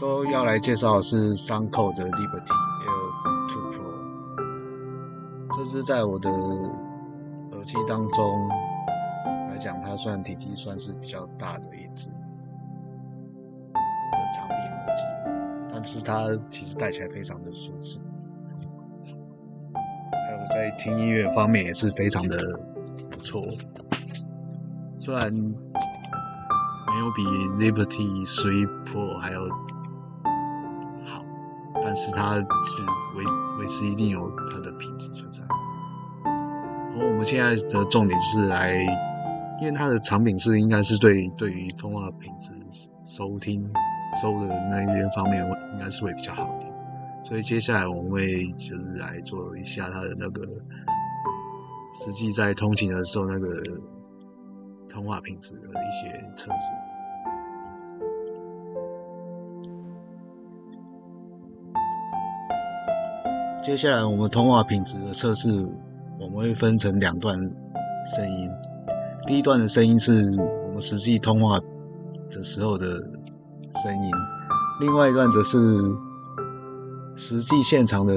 周要来介绍的是三扣的 Liberty Air Two Pro，这是在我的耳机当中来讲，它算体积算是比较大的一只的长柄耳机，但是它其实戴起来非常的舒适，还有在听音乐方面也是非常的不错，虽然没有比 Liberty Three Pro 还有。但是它是维维持一定有它的品质存在。而我们现在的重点就是来，因为它的产品是应该是对对于通话品质、收听、收的那一边方面，应该是会比较好的。所以接下来我们会就是来做一下它的那个实际在通勤的时候那个通话品质的一些测试。接下来我们通话品质的测试，我们会分成两段声音。第一段的声音是我们实际通话的时候的声音，另外一段则是实际现场的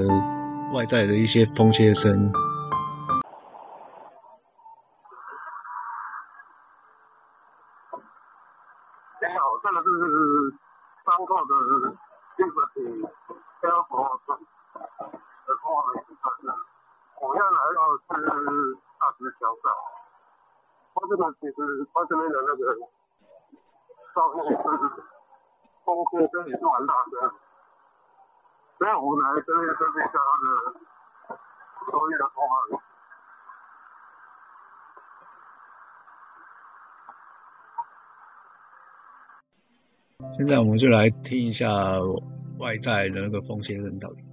外在的一些风切声。你好，这个是三号的这个是消防。我要来到是大石桥上，它这个其实它这边的那个上面是风车声也是蛮大的，所以我们来这边测试一下它的收音的话。现在我们就来听一下外在的那个风切声到底。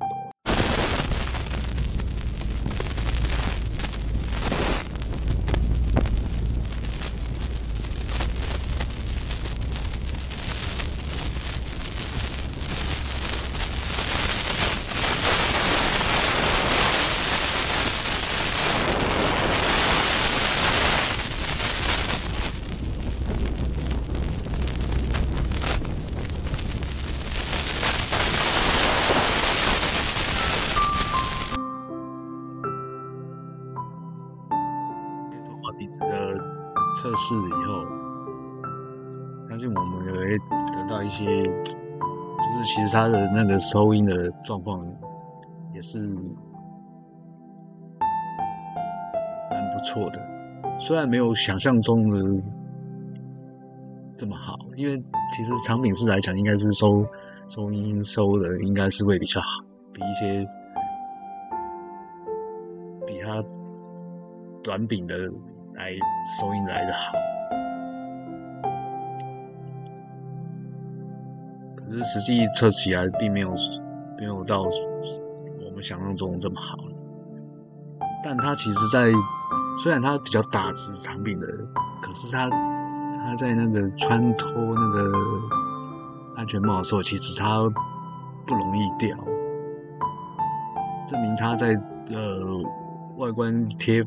鼻子的测试以后，相信我们也会得到一些，就是其实它的那个收音的状况也是蛮不错的，虽然没有想象中的这么好，因为其实产品式来讲，应该是收收音收的应该是会比较好，比一些比它短柄的。来收音来的好，可是实际测起来并没有没有到我们想象中这么好。但它其实，在虽然它比较大只产品的，可是它它在那个穿脱那个安全帽的时候，其实它不容易掉，证明它在呃外观贴。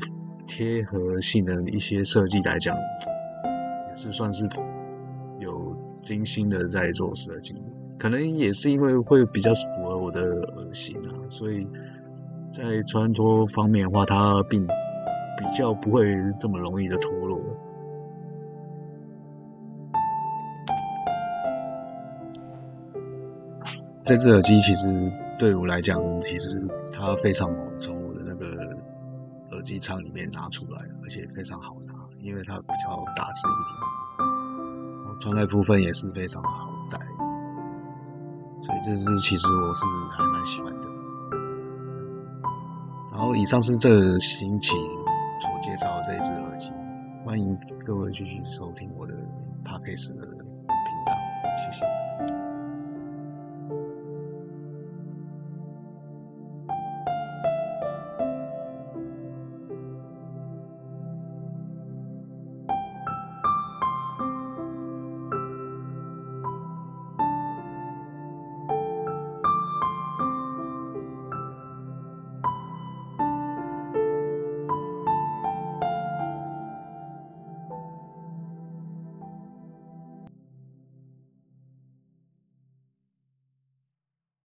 贴合性的一些设计来讲，也是算是有精心的在做设计。可能也是因为会比较符合我的耳型啊，所以在穿脱方面的话，它并比较不会这么容易的脱落。这只耳机其实对我来讲，其实它非常从我的那个。耳机舱里面拿出来，而且非常好拿，因为它比较大只一点，穿戴部分也是非常好戴，所以这是其实我是还蛮喜欢的。然后以上是这个星期所介绍的这一只耳机，欢迎各位继续收听我的 p a c k a g e 的频道，谢谢。